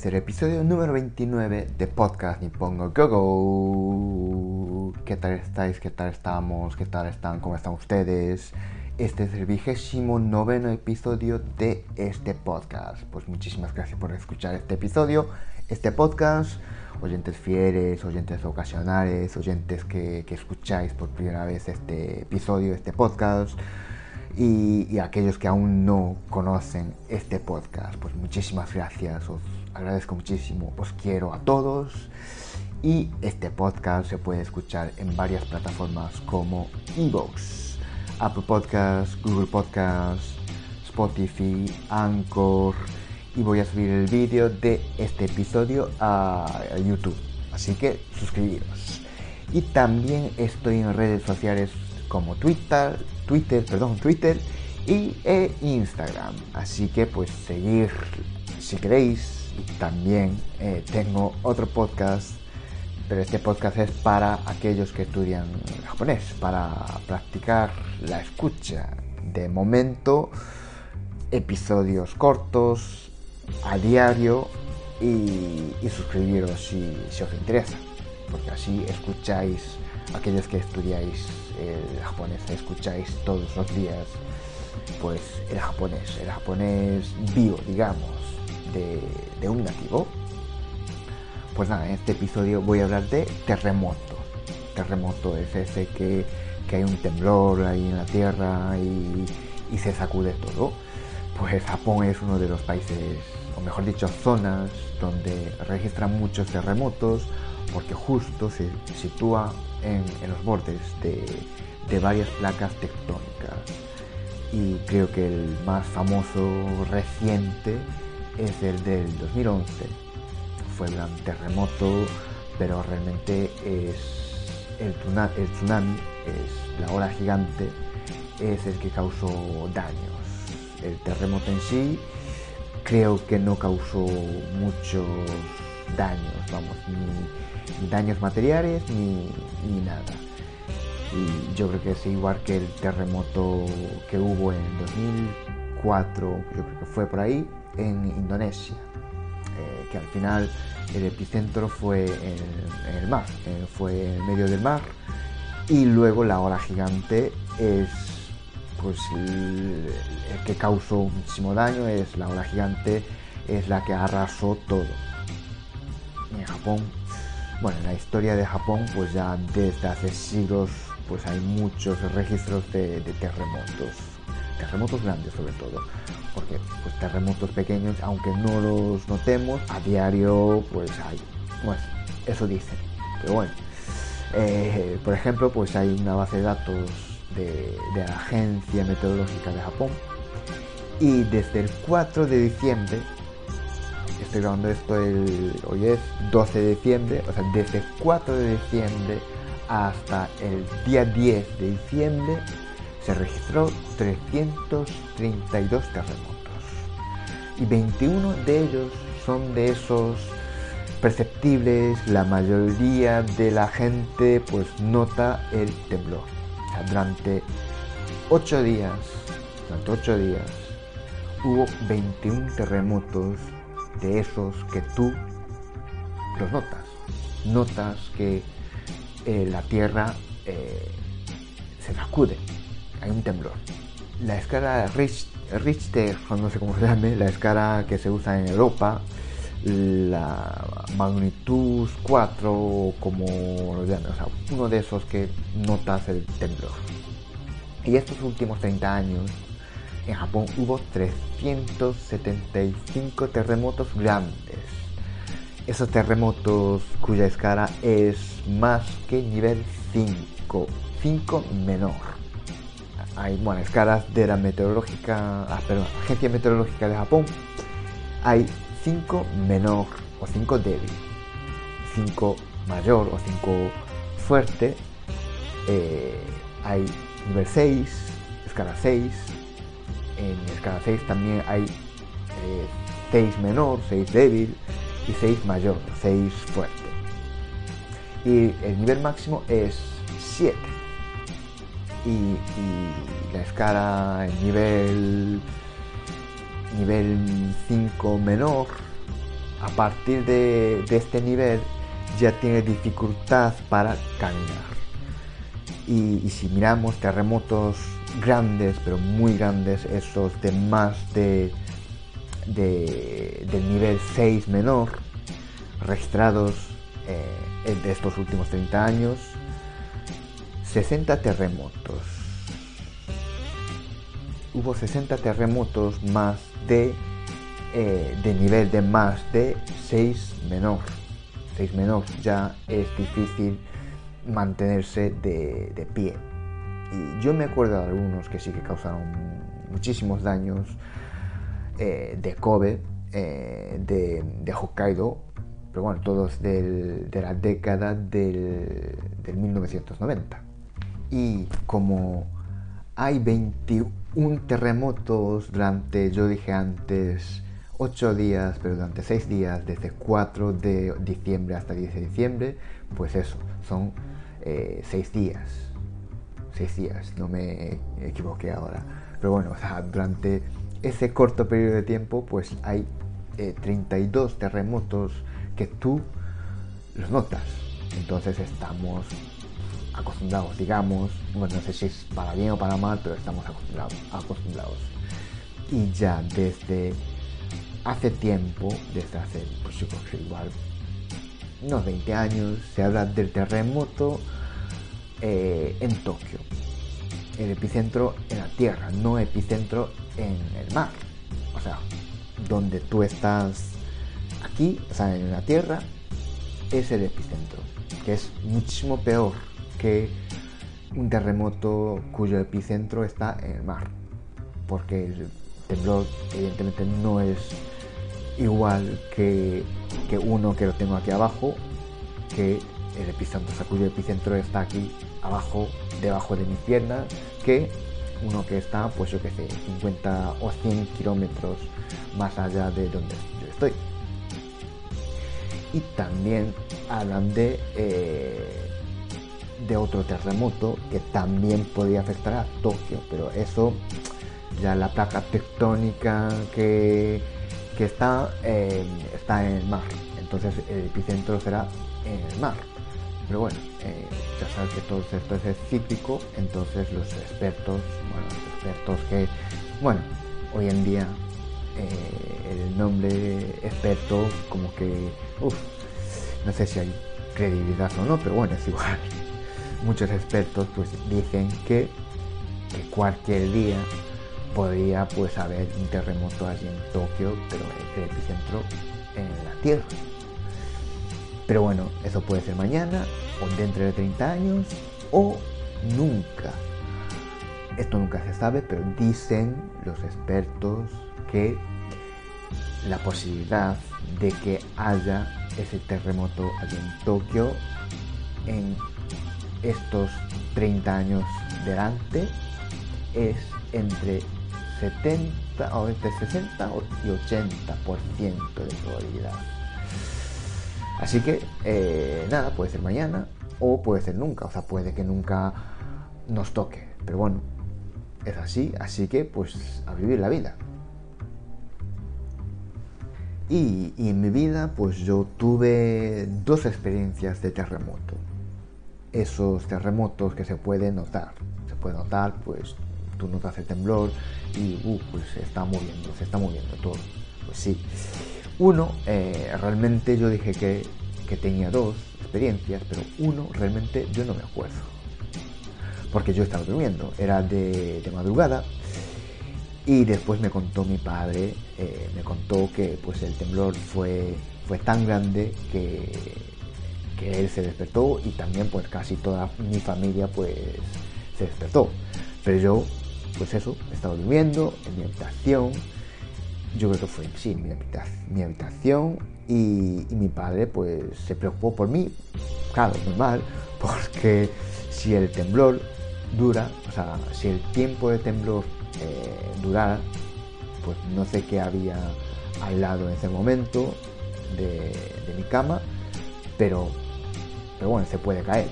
Es el episodio número 29 de Podcast Nippongo Go Go. ¿Qué tal estáis? ¿Qué tal estamos? ¿Qué tal están? ¿Cómo están ustedes? Este es el vigésimo noveno episodio de este podcast. Pues muchísimas gracias por escuchar este episodio, este podcast. Oyentes fieles, oyentes ocasionales, oyentes que, que escucháis por primera vez este episodio, este podcast y, aquellos que aún no conocen este podcast, pues muchísimas gracias, os agradezco muchísimo, os quiero a todos y este podcast se puede escuchar en varias plataformas como Evox, Apple Podcasts, Google Podcasts, Spotify, Anchor y voy a subir el vídeo de este episodio a YouTube, así que suscribiros. Y también estoy en redes sociales como Twitter, Twitter, perdón, Twitter y e Instagram. Así que pues seguir si queréis. También eh, tengo otro podcast, pero este podcast es para aquellos que estudian japonés, para practicar la escucha. De momento, episodios cortos a diario y, suscribiros si, os interesa, porque así escucháis aquellos que estudiáis el japonés, escucháis todos los días, pues el japonés, el japonés vivo, digamos, de, un nativo. Pues nada, en este episodio voy a hablar de terremoto. Terremoto es ese que, hay un temblor ahí en la tierra y, y se sacude todo. Pues Japón es uno de los países, o mejor dicho, zonas donde registran muchos terremotos porque justo se sitúa en, los bordes de, varias placas tectónicas. Y creo que el más famoso reciente es el del 2011. Fue el gran terremoto, pero realmente es el, tsunami, es la ola gigante, es el que causó daños. El terremoto en sí creo que no causó muchos daños, vamos, ni, daños materiales ni, nada. Y yo creo que es igual que el terremoto que hubo en 2004, yo creo que fue por ahí, en Indonesia, eh, que al final el epicentro fue en, el mar, eh, fue en medio del mar, y luego la ola gigante es pues el, el que causó muchísimo daño, es la ola gigante, es la que arrasó todo en Japón. Bueno, en la historia de Japón, pues ya desde hace siglos, pues hay muchos registros de, terremotos, terremotos grandes sobre todo, porque pues terremotos pequeños, aunque no los notemos, a diario pues hay, pues eso dicen, pero bueno. Eh, por ejemplo, pues hay una base de datos de, la Agencia Meteorológica de Japón y desde el 4 de diciembre estoy grabando esto el, hoy es 12 de diciembre, o sea, desde el 4 de diciembre hasta el día 10 de diciembre se registró 332 terremotos y 21 de ellos son de esos perceptibles, la mayoría de la gente pues nota el temblor. Durante 8 días, durante 8 días hubo 21 terremotos de esos que tú los notas. Notas que eh, la tierra eh, se sacude, hay un temblor. La escala Richter, no sé cómo se llame, la escala que se usa en Europa, la magnitud 4, como lo llaman, o sea, uno de esos que notas el temblor. Y estos últimos 30 años en Japón hubo 375 terremotos grandes. Esos terremotos cuya escala es más que nivel 5, 5 menor. Hay bueno, escalas de la meteorológica, ah, perdón, agencia meteorológica de Japón. Hay 5 menor o 5 débil. 5 mayor o 5 fuerte, eh, hay nivel 6, escala 6. En escala 6 también hay 6 eh, menor, 6 débil y 6 mayor, 6 fuerte. Y el nivel máximo es 7. Y, la escala, el nivel, nivel 5 menor, a partir de, de este nivel ya tiene dificultad para caminar. Y, si miramos terremotos grandes, pero muy grandes, esos de más de, de del nivel 6 menor, registrados eh, de estos últimos 30 años, 60 terremotos. Hubo 60 terremotos más de, eh, de nivel de más de 6 menor. 6 menor ya es difícil mantenerse de, pie. Y yo me acuerdo de algunos que sí que causaron muchísimos daños eh, de Kobe, eh, de, Hokkaido, pero bueno, todos de la década del, del 1990. Y como hay 21 terremotos durante, yo dije antes, 8 días, pero durante 6 días, desde 4 de diciembre hasta 10 de diciembre, pues eso, son eh, seis días. Seis días, no me equivoqué ahora. Pero bueno, durante ese corto periodo de tiempo, pues hay 32 eh, terremotos que tú los notas. Entonces estamos acostumbrados, digamos, bueno, no sé si es para bien o para mal, pero estamos acostumbrados. acostumbrados. Y ya desde hace tiempo, desde hace, pues yo creo que igual unos 20 años, se habla del terremoto eh, en Tokio. El epicentro en la tierra, no epicentro en el mar. O sea, donde tú estás aquí, o sea, en la tierra, es el epicentro, que es muchísimo peor que un terremoto cuyo epicentro está en el mar. Porque el temblor evidentemente no es igual que, uno que lo tengo aquí abajo, que el epicentro, cuyo epicentro está aquí abajo, debajo de mis piernas, que uno que está, pues yo que sé, 50 o 100 kilómetros más allá de donde yo estoy. Y también hablan de, eh, de otro terremoto que también podría afectar a Tokio, pero eso ya la placa tectónica que que está, está en el mar. Entonces el epicentro será en el mar. Pero bueno, eh, ya sabes que todo esto es cíclico, entonces los expertos, bueno, los expertos que, bueno, hoy en día eh, el nombre experto como que, uff, no sé si hay credibilidad o no, pero bueno, es igual. Muchos expertos pues dicen que, cualquier día podría pues haber un terremoto allí en Tokio, pero el epicentro en la Tierra. Pero bueno, eso puede ser mañana, o dentro de 30 años, o nunca. Esto nunca se sabe, pero dicen los expertos que la posibilidad de que haya ese terremoto allí en Tokio en estos 30 años delante es entre 70 o entre 60 y 80% de probabilidad. Así que eh, nada, puede ser mañana o puede ser nunca, o sea, puede que nunca nos toque, pero bueno, es así, así que pues a vivir la vida. Y, y, en mi vida pues yo tuve dos experiencias de terremoto. Esos terremotos que se pueden notar. Se puede notar pues tú notas el temblor y uh, pues se está moviendo, se está moviendo todo. Pues sí. Uno, eh, realmente yo dije que, que tenía dos experiencias, pero uno realmente yo no me acuerdo. Porque yo estaba durmiendo, era de, madrugada y después me contó mi padre, eh, me contó que pues el temblor fue, fue tan grande que, que él se despertó y también pues casi toda mi familia pues se despertó. Pero yo pues eso, estaba durmiendo en mi habitación. Yo creo que fue, sí, en mi, habitación, Y, mi padre pues se preocupó por mí, claro, normal, porque si el temblor dura, o sea, si el tiempo de temblor eh, durara, pues no sé qué había al lado en ese momento de mi cama, pero, pero bueno, se puede caer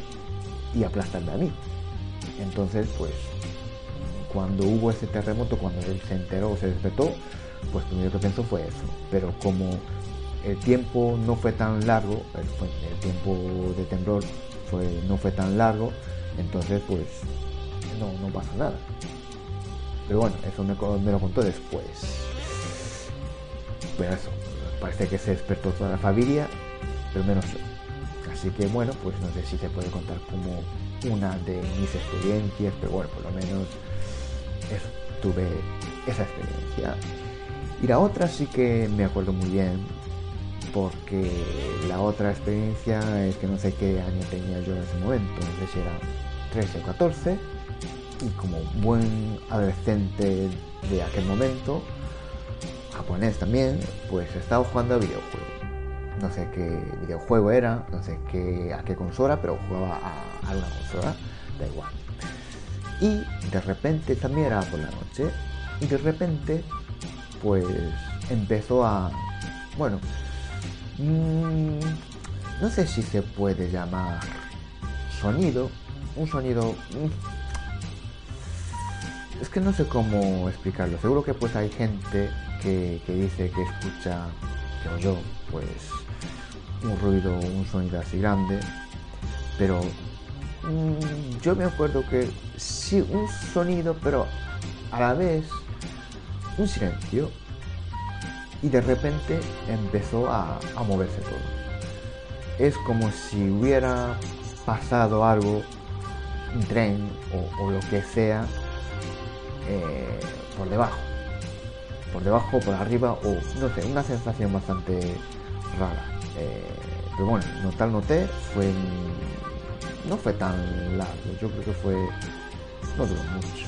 y aplastarme a mí. Entonces, pues, cuando hubo ese terremoto, cuando él se enteró, se despertó, pues lo primero que pensó fue eso. Pero como el tiempo no fue tan largo, el, fue- el tiempo de temblor no fue tan largo, entonces pues no, no pasa nada. Pero bueno, eso me, me lo contó después. Pero eso, parece que se despertó toda la familia, pero menos yo. Así que bueno, pues no sé si se puede contar como una de mis experiencias, pero bueno, por lo menos tuve esa experiencia. Y la otra sí que me acuerdo muy bien, porque la otra experiencia es que no sé qué año tenía yo en ese momento, no sé si era 13 o 14, y como buen adolescente de aquel momento, japonés también, pues estaba jugando a videojuegos. No sé qué videojuego era, no sé qué, a qué consola, pero jugaba a, a una consola, da igual. Y de repente también era por la noche, y de repente, pues empezó a, bueno, mm, no sé si se puede llamar sonido, un sonido, mm, es que no sé cómo explicarlo. Seguro que pues hay gente que, que dice que escucha, que yo, pues un ruido, un sonido así grande, pero mm, yo me acuerdo que sí, un sonido, pero a la vez un silencio. Y de repente empezó a, moverse todo. Es como si hubiera pasado algo, un tren o, o lo que sea, eh, por debajo. Por debajo, por arriba, o no sé, una sensación bastante rara. Eh, pero bueno, notar noté fue. No fue tan largo, yo creo que fue. No duró mucho.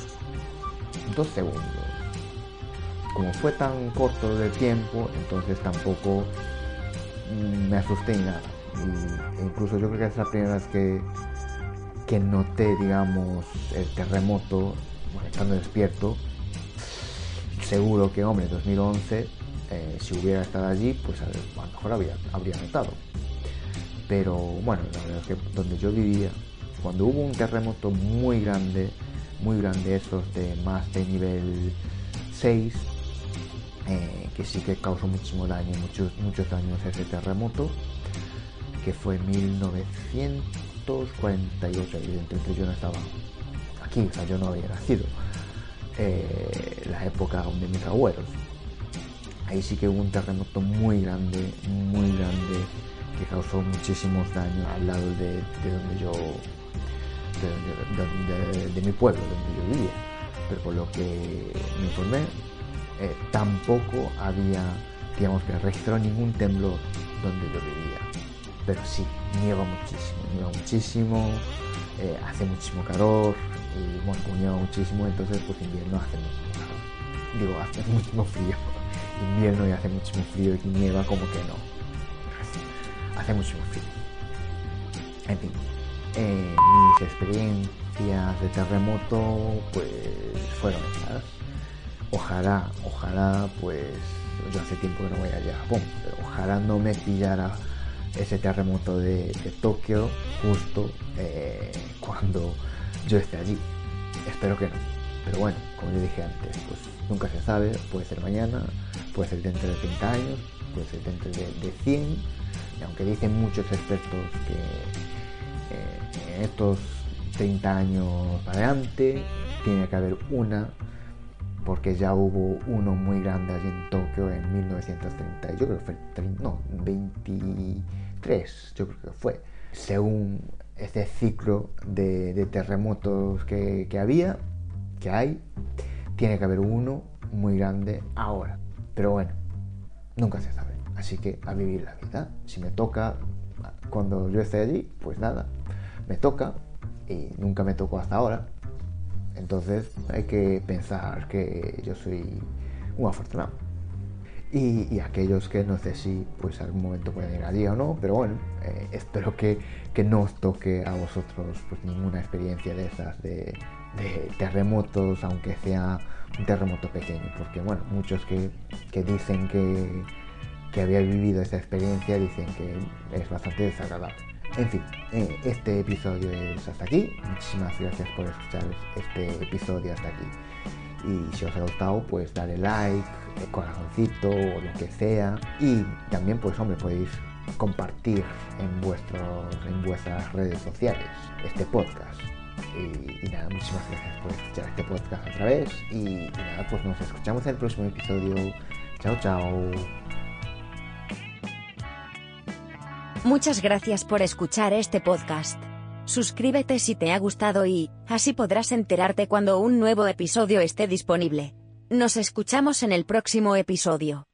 Dos segundos. Como fue tan corto de tiempo, entonces tampoco mm, me asusté ni nada. Y, incluso yo creo que es la primera vez que, que noté, digamos, el terremoto, estando despierto. Seguro que, hombre, 2011, eh, si hubiera estado allí, pues a, lo mejor habría, habría notado. Pero bueno, la verdad es que donde yo vivía, cuando hubo un terremoto muy grande, muy grande, esos de más de nivel 6, eh, que sí que causó muchísimo daño, muchos, muchos daños ese terremoto, que fue en 1948, evidentemente yo no estaba aquí, o sea, yo no había nacido, eh, la época de mis abuelos. Ahí sí que hubo un terremoto muy grande, muy grande, que causó muchísimos daños al lado de, de donde yo, de, mi pueblo, donde yo vivía. Pero por lo que me informé, eh, tampoco había, digamos que registrado ningún temblor donde yo vivía. Pero sí, nieva muchísimo, nieva muchísimo, eh, hace muchísimo calor, y bueno, nieva muchísimo, entonces pues invierno hace muchísimo calor. Digo, hace muchísimo frío. Invierno y hace muchísimo frío y nieva como que no. Hace muchísimo frío. En fin, eh, mis experiencias de terremoto pues fueron esas. Ojalá, ojalá pues yo hace tiempo que no voy allá a Japón, pero ojalá no me pillara ese terremoto de, de Tokio justo eh, cuando yo esté allí. Espero que no. Pero bueno, como yo dije antes, pues nunca se sabe, puede ser mañana, puede ser dentro de 30 años, puede ser dentro de, de 100, y aunque dicen muchos expertos que eh, en estos 30 años para adelante tiene que haber una, porque ya hubo uno muy grande allí en Tokio en 1930, yo creo que fue, no, 23, yo creo que fue, según este ciclo de, de terremotos que, que había, que hay, tiene que haber uno muy grande ahora. Pero bueno, nunca se sabe. Así que a vivir la vida. Si me toca cuando yo esté allí, pues nada, me toca y nunca me tocó hasta ahora. Entonces hay que pensar que yo soy un afortunado. Y, aquellos que no sé si pues algún momento pueden ir día o no, pero bueno, eh, espero que, que, no os toque a vosotros pues ninguna experiencia de esas de, de terremotos, aunque sea un terremoto pequeño, porque bueno, muchos que, que dicen que, que había vivido esa experiencia dicen que es bastante desagradable. En fin, eh, este episodio es hasta aquí. Muchísimas gracias por escuchar este episodio hasta aquí. Y si os ha gustado, pues dale like, corazoncito o lo que sea. Y también, pues hombre, podéis compartir en, vuestros, en vuestras redes sociales este podcast. Y, nada, muchísimas gracias por escuchar este podcast otra vez. Y, y nada, pues nos escuchamos en el próximo episodio. Chao, chao. Muchas gracias por escuchar este podcast. Suscríbete si te ha gustado y, así podrás enterarte cuando un nuevo episodio esté disponible. Nos escuchamos en el próximo episodio.